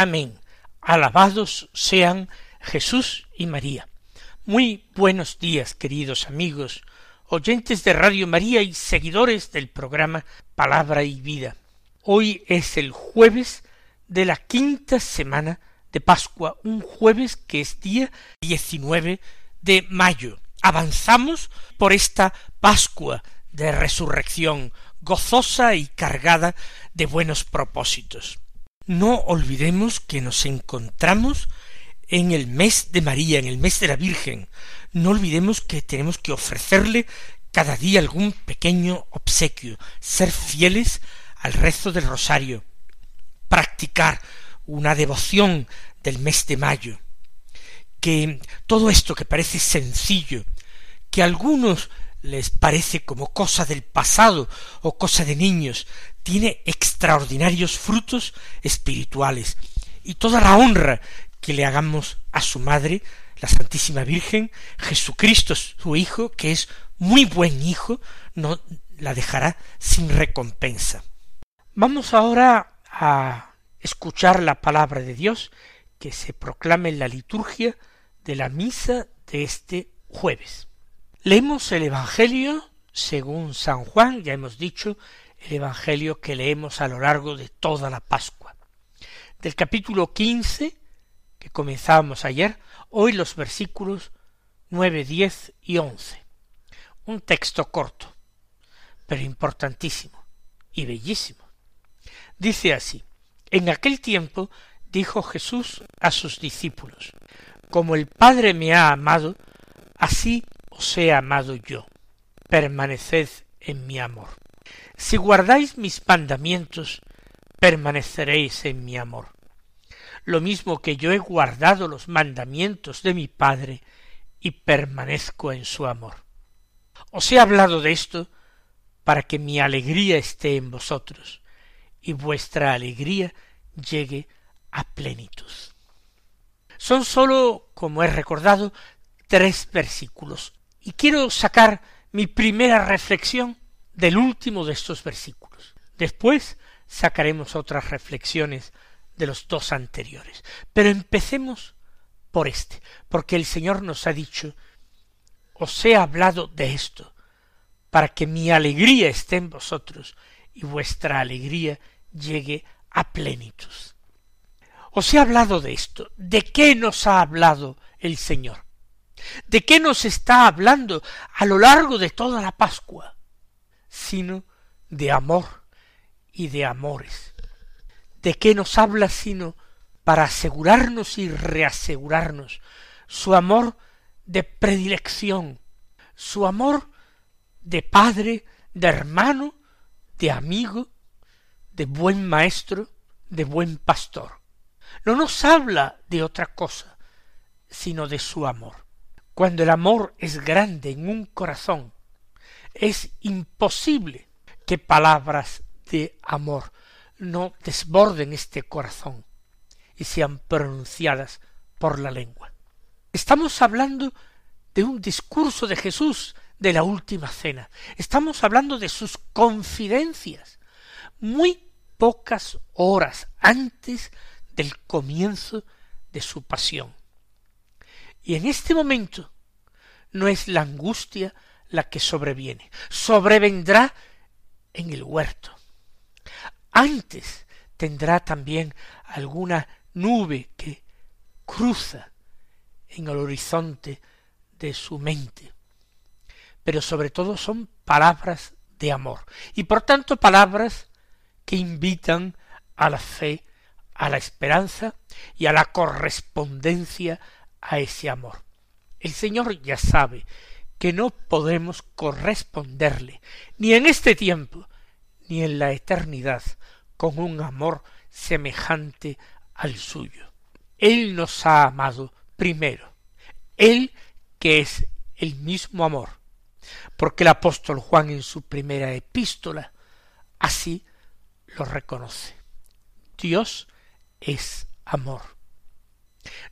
Amén. Alabados sean Jesús y María. Muy buenos días, queridos amigos, oyentes de Radio María y seguidores del programa Palabra y Vida. Hoy es el jueves de la quinta semana de Pascua, un jueves que es día 19 de mayo. Avanzamos por esta Pascua de resurrección, gozosa y cargada de buenos propósitos. No olvidemos que nos encontramos en el mes de María, en el mes de la Virgen. No olvidemos que tenemos que ofrecerle cada día algún pequeño obsequio, ser fieles al rezo del rosario, practicar una devoción del mes de mayo, que todo esto que parece sencillo, que algunos les parece como cosa del pasado o cosa de niños, tiene extraordinarios frutos espirituales y toda la honra que le hagamos a su madre, la Santísima Virgen, Jesucristo su Hijo, que es muy buen Hijo, no la dejará sin recompensa. Vamos ahora a escuchar la palabra de Dios que se proclama en la liturgia de la misa de este jueves. Leemos el Evangelio según San Juan, ya hemos dicho, el Evangelio que leemos a lo largo de toda la Pascua. Del capítulo quince, que comenzábamos ayer, hoy los versículos nueve, diez y once. Un texto corto, pero importantísimo y bellísimo. Dice así, en aquel tiempo dijo Jesús a sus discípulos, como el Padre me ha amado, así os he amado yo. Permaneced en mi amor. Si guardáis mis mandamientos, permaneceréis en mi amor. Lo mismo que yo he guardado los mandamientos de mi Padre y permanezco en su amor. Os he hablado de esto para que mi alegría esté en vosotros y vuestra alegría llegue a plenitud. Son sólo, como he recordado, tres versículos, y quiero sacar mi primera reflexión del último de estos versículos. Después sacaremos otras reflexiones de los dos anteriores. Pero empecemos por este, porque el Señor nos ha dicho, os he hablado de esto, para que mi alegría esté en vosotros y vuestra alegría llegue a plenitud. Os he hablado de esto. ¿De qué nos ha hablado el Señor? ¿De qué nos está hablando a lo largo de toda la Pascua? Sino de amor y de amores. ¿De qué nos habla sino para asegurarnos y reasegurarnos su amor de predilección, su amor de padre, de hermano, de amigo, de buen maestro, de buen pastor. No nos habla de otra cosa, sino de su amor. Cuando el amor es grande en un corazón, es imposible que palabras de amor no desborden este corazón y sean pronunciadas por la lengua. Estamos hablando de un discurso de Jesús de la última cena. Estamos hablando de sus confidencias, muy pocas horas antes del comienzo de su pasión. Y en este momento no es la angustia la que sobreviene, sobrevendrá en el huerto. Antes tendrá también alguna nube que cruza en el horizonte de su mente. Pero sobre todo son palabras de amor y por tanto palabras que invitan a la fe, a la esperanza y a la correspondencia a ese amor. El Señor ya sabe que no podemos corresponderle ni en este tiempo ni en la eternidad con un amor semejante al suyo. Él nos ha amado primero. Él que es el mismo amor. Porque el apóstol Juan en su primera epístola así lo reconoce. Dios es amor.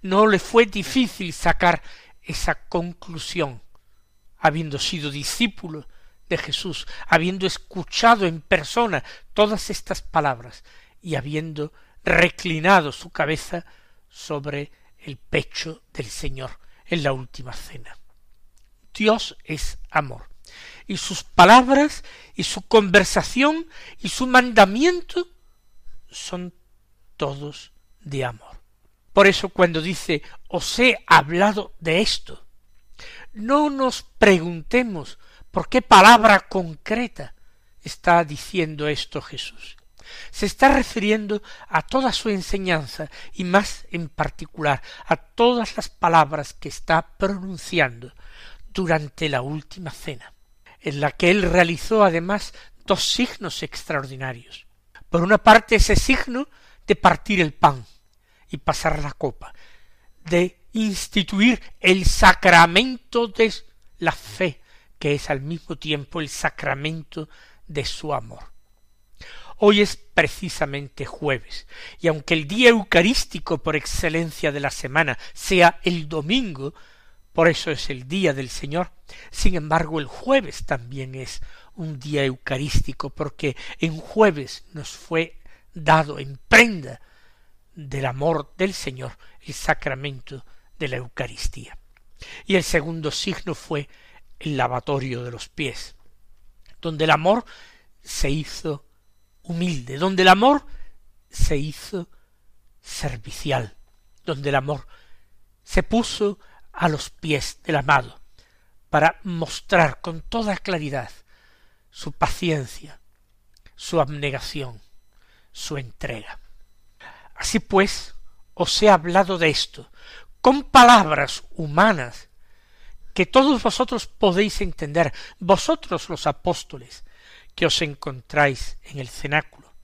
No le fue difícil sacar esa conclusión, habiendo sido discípulo de Jesús, habiendo escuchado en persona todas estas palabras y habiendo reclinado su cabeza sobre el pecho del Señor en la última cena. Dios es amor. Y sus palabras y su conversación y su mandamiento son todos de amor. Por eso cuando dice os he hablado de esto, no nos preguntemos por qué palabra concreta está diciendo esto Jesús. Se está refiriendo a toda su enseñanza y más en particular a todas las palabras que está pronunciando durante la última cena, en la que él realizó además dos signos extraordinarios. Por una parte ese signo de partir el pan y pasar la copa, de instituir el sacramento de la fe, que es al mismo tiempo el sacramento de su amor. Hoy es precisamente jueves, y aunque el día eucarístico por excelencia de la semana sea el domingo, por eso es el día del Señor, sin embargo el jueves también es un día eucarístico, porque en jueves nos fue dado en prenda del amor del Señor el sacramento de la Eucaristía. Y el segundo signo fue el lavatorio de los pies, donde el amor se hizo humilde, donde el amor se hizo servicial, donde el amor se puso a los pies del amado, para mostrar con toda claridad su paciencia, su abnegación, su entrega. Así pues, os he hablado de esto, con palabras humanas, que todos vosotros podéis entender, vosotros los apóstoles, que os encontráis en el cenáculo,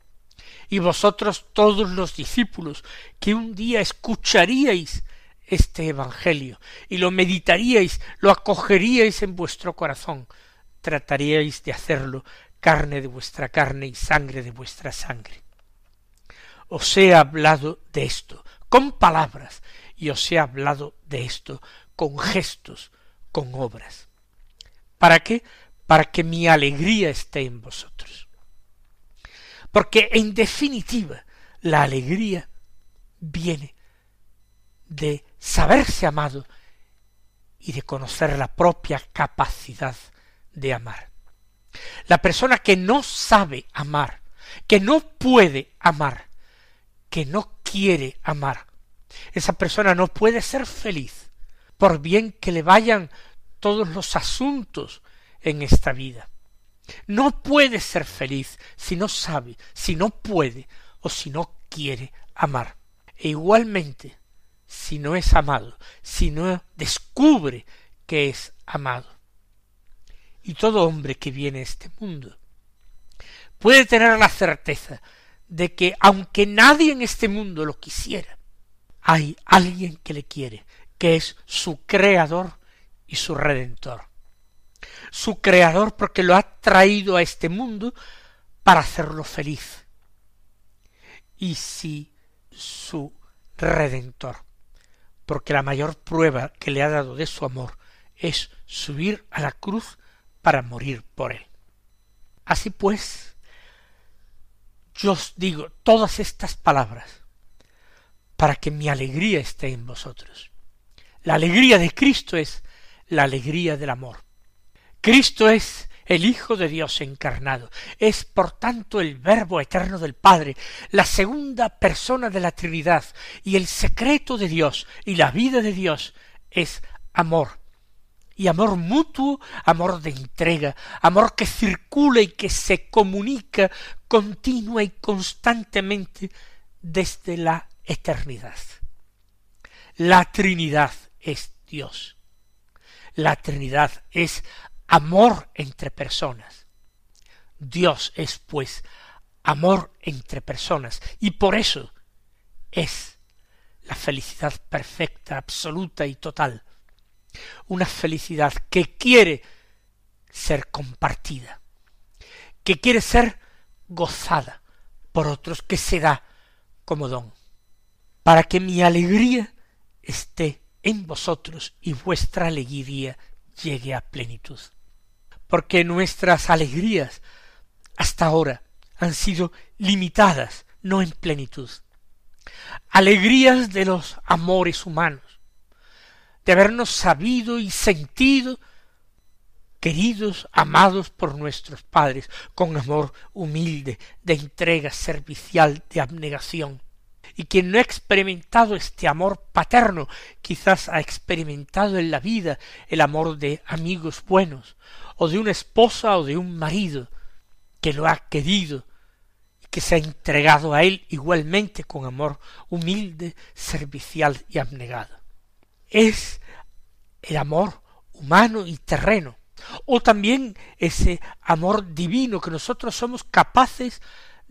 y vosotros todos los discípulos, que un día escucharíais este Evangelio, y lo meditaríais, lo acogeríais en vuestro corazón, trataríais de hacerlo carne de vuestra carne y sangre de vuestra sangre. Os he hablado de esto, con palabras, y os he hablado de esto, con gestos, con obras. ¿Para qué? para que mi alegría esté en vosotros. Porque en definitiva la alegría viene de saberse amado y de conocer la propia capacidad de amar. La persona que no sabe amar, que no puede amar, que no quiere amar, esa persona no puede ser feliz, por bien que le vayan todos los asuntos en esta vida. No puede ser feliz si no sabe, si no puede o si no quiere amar. E igualmente, si no es amado, si no descubre que es amado. Y todo hombre que viene a este mundo puede tener la certeza de que aunque nadie en este mundo lo quisiera, hay alguien que le quiere, que es su creador y su redentor su creador porque lo ha traído a este mundo para hacerlo feliz. Y si su redentor, porque la mayor prueba que le ha dado de su amor es subir a la cruz para morir por él. Así pues, yo os digo todas estas palabras para que mi alegría esté en vosotros. La alegría de Cristo es la alegría del amor. Cristo es el Hijo de Dios encarnado, es por tanto el Verbo eterno del Padre, la segunda persona de la Trinidad, y el secreto de Dios y la vida de Dios es amor, y amor mutuo, amor de entrega, amor que circula y que se comunica continua y constantemente desde la eternidad. La Trinidad es Dios. La Trinidad es amor entre personas. Dios es, pues, amor entre personas, y por eso es la felicidad perfecta, absoluta y total. Una felicidad que quiere ser compartida, que quiere ser gozada por otros, que se da como don, para que mi alegría esté en vosotros y vuestra alegría llegue a plenitud. Porque nuestras alegrías hasta ahora han sido limitadas, no en plenitud. Alegrías de los amores humanos, de habernos sabido y sentido queridos, amados por nuestros padres, con amor humilde, de entrega servicial, de abnegación. Y quien no ha experimentado este amor paterno, quizás ha experimentado en la vida el amor de amigos buenos, o de una esposa o de un marido, que lo ha querido y que se ha entregado a él igualmente con amor humilde, servicial y abnegado. Es el amor humano y terreno, o también ese amor divino que nosotros somos capaces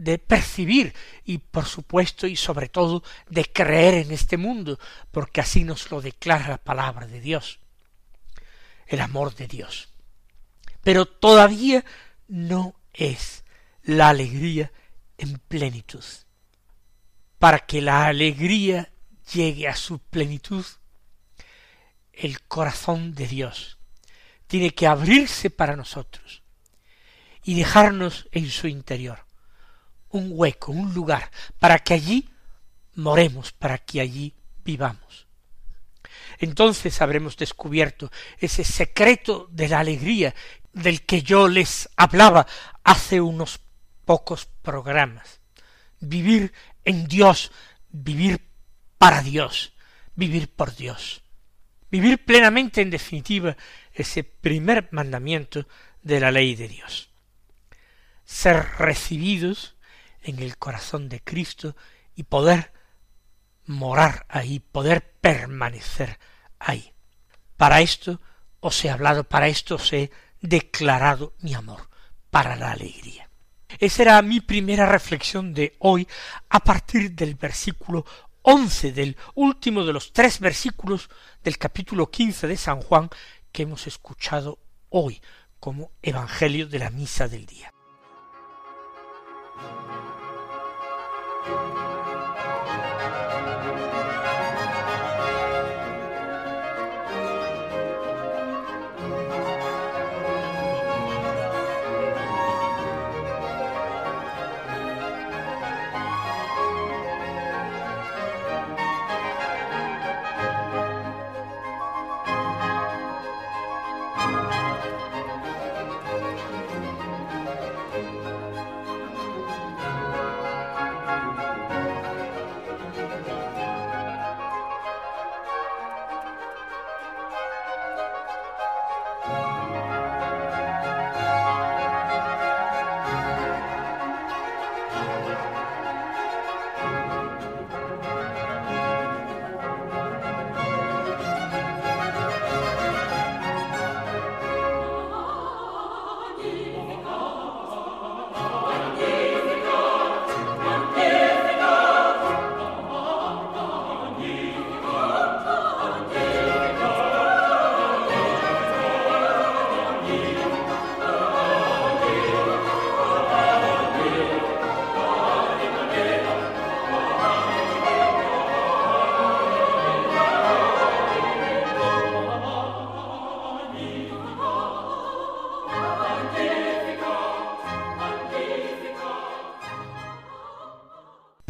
de percibir y por supuesto y sobre todo de creer en este mundo, porque así nos lo declara la palabra de Dios, el amor de Dios. Pero todavía no es la alegría en plenitud. Para que la alegría llegue a su plenitud, el corazón de Dios tiene que abrirse para nosotros y dejarnos en su interior un hueco, un lugar, para que allí moremos, para que allí vivamos. Entonces habremos descubierto ese secreto de la alegría del que yo les hablaba hace unos pocos programas. Vivir en Dios, vivir para Dios, vivir por Dios. Vivir plenamente, en definitiva, ese primer mandamiento de la ley de Dios. Ser recibidos en el corazón de Cristo y poder morar ahí, poder permanecer ahí. Para esto os he hablado, para esto os he declarado mi amor, para la alegría. Esa era mi primera reflexión de hoy a partir del versículo once del último de los tres versículos del capítulo quince de San Juan que hemos escuchado hoy como Evangelio de la Misa del día. Thank you.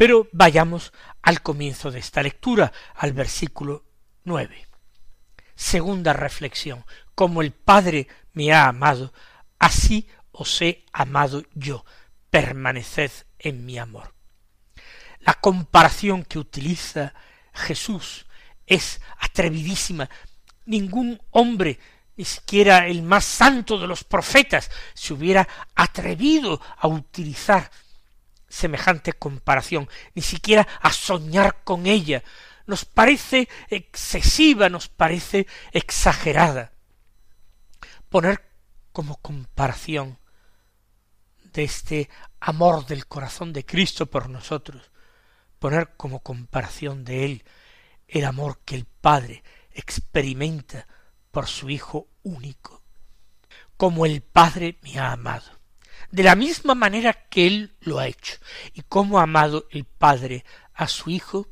Pero vayamos al comienzo de esta lectura, al versículo nueve. Segunda reflexión. Como el Padre me ha amado, así os he amado yo. Permaneced en mi amor. La comparación que utiliza Jesús es atrevidísima. Ningún hombre, ni siquiera el más santo de los profetas, se hubiera atrevido a utilizar semejante comparación, ni siquiera a soñar con ella. Nos parece excesiva, nos parece exagerada. Poner como comparación de este amor del corazón de Cristo por nosotros, poner como comparación de él el amor que el Padre experimenta por su Hijo único, como el Padre me ha amado, de la misma manera que Él lo ha hecho, y como ha amado el Padre a su Hijo,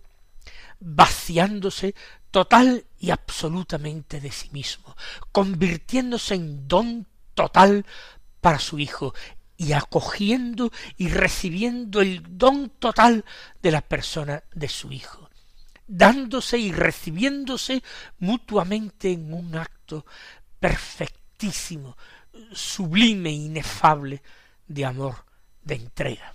vaciándose total y absolutamente de sí mismo, convirtiéndose en don total para su Hijo, y acogiendo y recibiendo el don total de la persona de su Hijo, dándose y recibiéndose mutuamente en un acto perfectísimo, sublime, inefable de amor, de entrega.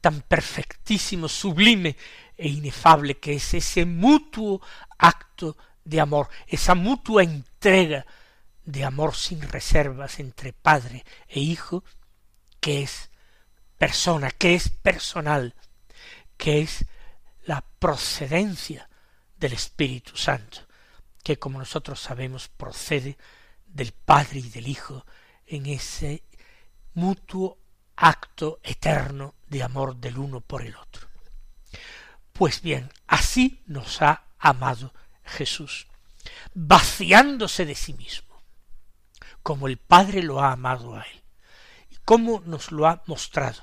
Tan perfectísimo, sublime e inefable que es ese mutuo acto de amor, esa mutua entrega de amor sin reservas entre padre e hijo, que es persona, que es personal, que es la procedencia del Espíritu Santo, que como nosotros sabemos procede del Padre y del Hijo en ese mutuo acto eterno de amor del uno por el otro. Pues bien, así nos ha amado Jesús, vaciándose de sí mismo, como el Padre lo ha amado a él, y cómo nos lo ha mostrado.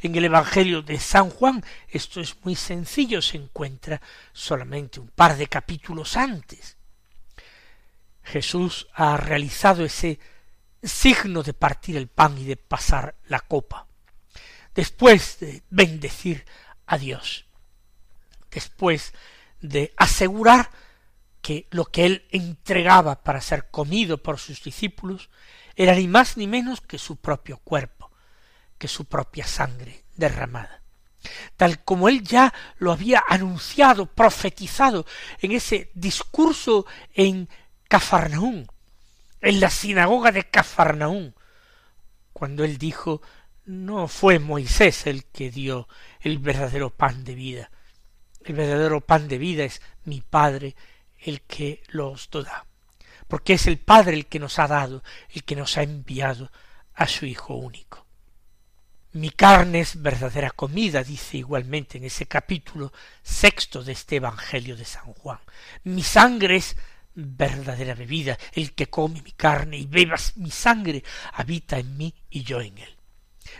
En el Evangelio de San Juan esto es muy sencillo, se encuentra solamente un par de capítulos antes. Jesús ha realizado ese signo de partir el pan y de pasar la copa, después de bendecir a Dios, después de asegurar que lo que él entregaba para ser comido por sus discípulos era ni más ni menos que su propio cuerpo, que su propia sangre derramada. Tal como él ya lo había anunciado, profetizado en ese discurso en Cafarnaún, en la sinagoga de Cafarnaún, cuando él dijo no fue Moisés el que dio el verdadero pan de vida. El verdadero pan de vida es mi Padre el que los da. Porque es el Padre el que nos ha dado, el que nos ha enviado a su Hijo único. Mi carne es verdadera comida, dice igualmente en ese capítulo sexto de este Evangelio de San Juan. Mi sangre es verdadera bebida. El que come mi carne y bebas mi sangre habita en mí y yo en él.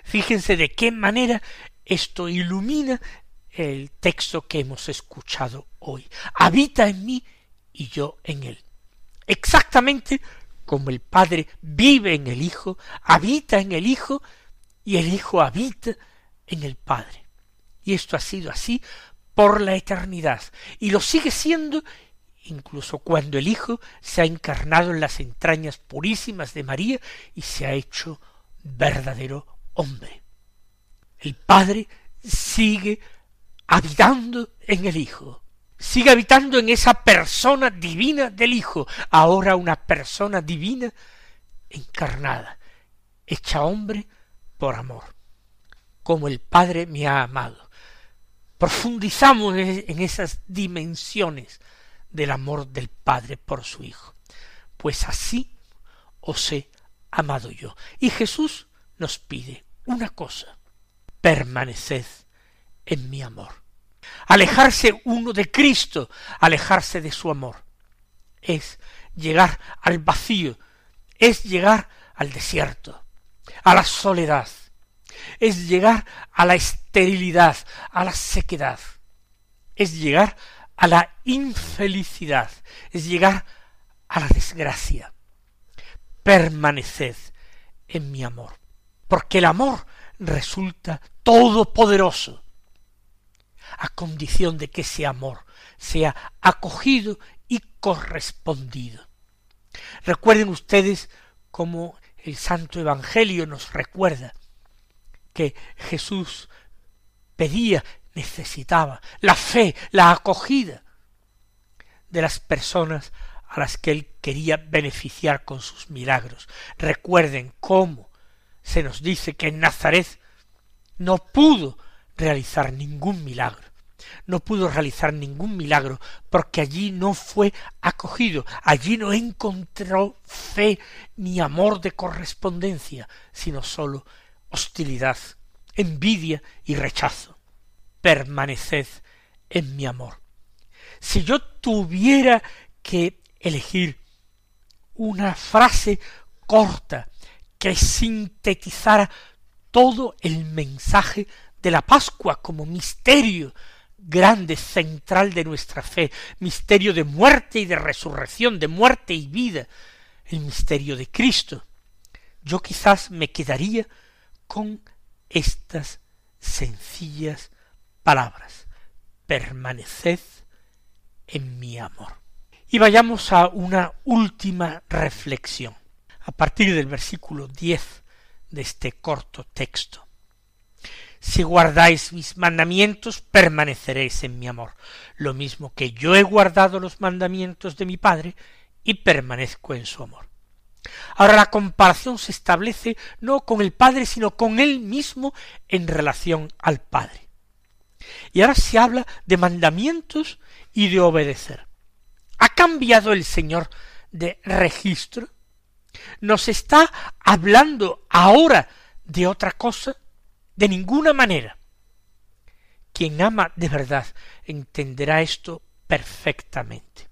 Fíjense de qué manera esto ilumina el texto que hemos escuchado hoy. Habita en mí y yo en él. Exactamente como el Padre vive en el Hijo, habita en el Hijo y el Hijo habita en el Padre. Y esto ha sido así por la eternidad y lo sigue siendo incluso cuando el Hijo se ha encarnado en las entrañas purísimas de María y se ha hecho verdadero hombre. El Padre sigue habitando en el Hijo, sigue habitando en esa persona divina del Hijo, ahora una persona divina encarnada, hecha hombre por amor, como el Padre me ha amado. Profundizamos en esas dimensiones del amor del Padre por su Hijo. Pues así os he amado yo. Y Jesús nos pide una cosa, permaneced en mi amor. Alejarse uno de Cristo, alejarse de su amor, es llegar al vacío, es llegar al desierto, a la soledad, es llegar a la esterilidad, a la sequedad, es llegar a la infelicidad, es llegar a la desgracia. Permaneced en mi amor, porque el amor resulta todopoderoso, a condición de que ese amor sea acogido y correspondido. Recuerden ustedes cómo el Santo Evangelio nos recuerda que Jesús pedía necesitaba, la fe, la acogida de las personas a las que él quería beneficiar con sus milagros. Recuerden cómo se nos dice que en Nazaret no pudo realizar ningún milagro. No pudo realizar ningún milagro porque allí no fue acogido, allí no encontró fe ni amor de correspondencia, sino sólo hostilidad, envidia y rechazo permaneced en mi amor. Si yo tuviera que elegir una frase corta que sintetizara todo el mensaje de la Pascua como misterio grande, central de nuestra fe, misterio de muerte y de resurrección, de muerte y vida, el misterio de Cristo. Yo quizás me quedaría con estas sencillas palabras. Permaneced en mi amor. Y vayamos a una última reflexión, a partir del versículo diez de este corto texto. Si guardáis mis mandamientos, permaneceréis en mi amor, lo mismo que yo he guardado los mandamientos de mi Padre y permanezco en su amor. Ahora la comparación se establece no con el Padre, sino con él mismo en relación al Padre. Y ahora se habla de mandamientos y de obedecer. ¿Ha cambiado el Señor de registro? ¿Nos está hablando ahora de otra cosa? De ninguna manera. Quien ama de verdad entenderá esto perfectamente.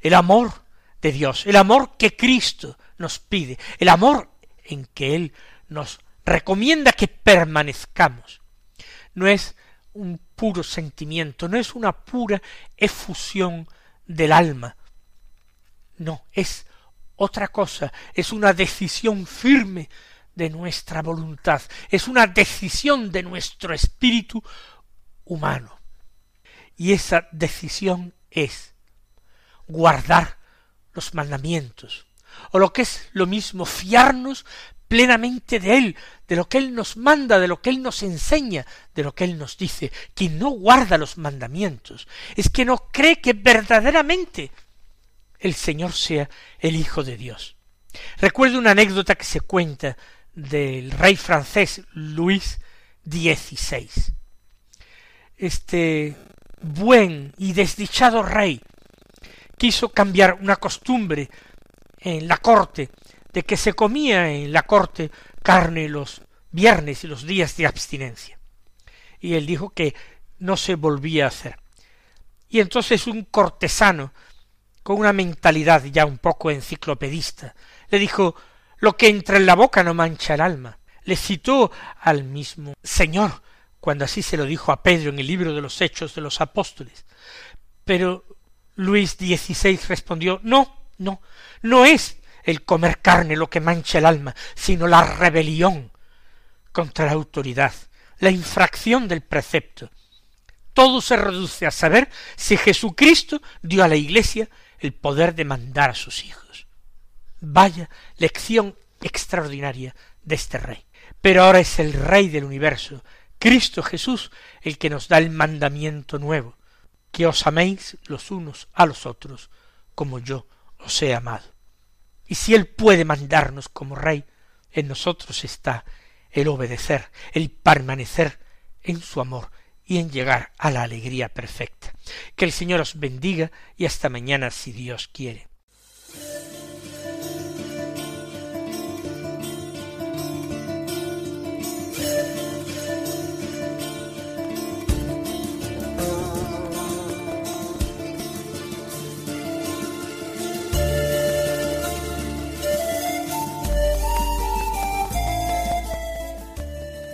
El amor de Dios, el amor que Cristo nos pide, el amor en que Él nos recomienda que permanezcamos, no es un puro sentimiento, no es una pura efusión del alma, no, es otra cosa, es una decisión firme de nuestra voluntad, es una decisión de nuestro espíritu humano. Y esa decisión es guardar los mandamientos, o lo que es lo mismo, fiarnos plenamente de Él, de lo que Él nos manda, de lo que Él nos enseña, de lo que Él nos dice. Quien no guarda los mandamientos es que no cree que verdaderamente el Señor sea el Hijo de Dios. Recuerdo una anécdota que se cuenta del rey francés Luis XVI. Este buen y desdichado rey quiso cambiar una costumbre en la corte de que se comía en la corte carne los viernes y los días de abstinencia. Y él dijo que no se volvía a hacer. Y entonces un cortesano, con una mentalidad ya un poco enciclopedista, le dijo lo que entra en la boca no mancha el alma. Le citó al mismo Señor, cuando así se lo dijo a Pedro en el libro de los Hechos de los Apóstoles. Pero Luis XVI respondió No, no, no es el comer carne lo que mancha el alma, sino la rebelión contra la autoridad, la infracción del precepto. Todo se reduce a saber si Jesucristo dio a la Iglesia el poder de mandar a sus hijos. Vaya lección extraordinaria de este rey. Pero ahora es el rey del universo, Cristo Jesús, el que nos da el mandamiento nuevo, que os améis los unos a los otros, como yo os he amado. Y si Él puede mandarnos como rey, en nosotros está el obedecer, el permanecer en su amor y en llegar a la alegría perfecta. Que el Señor os bendiga y hasta mañana si Dios quiere.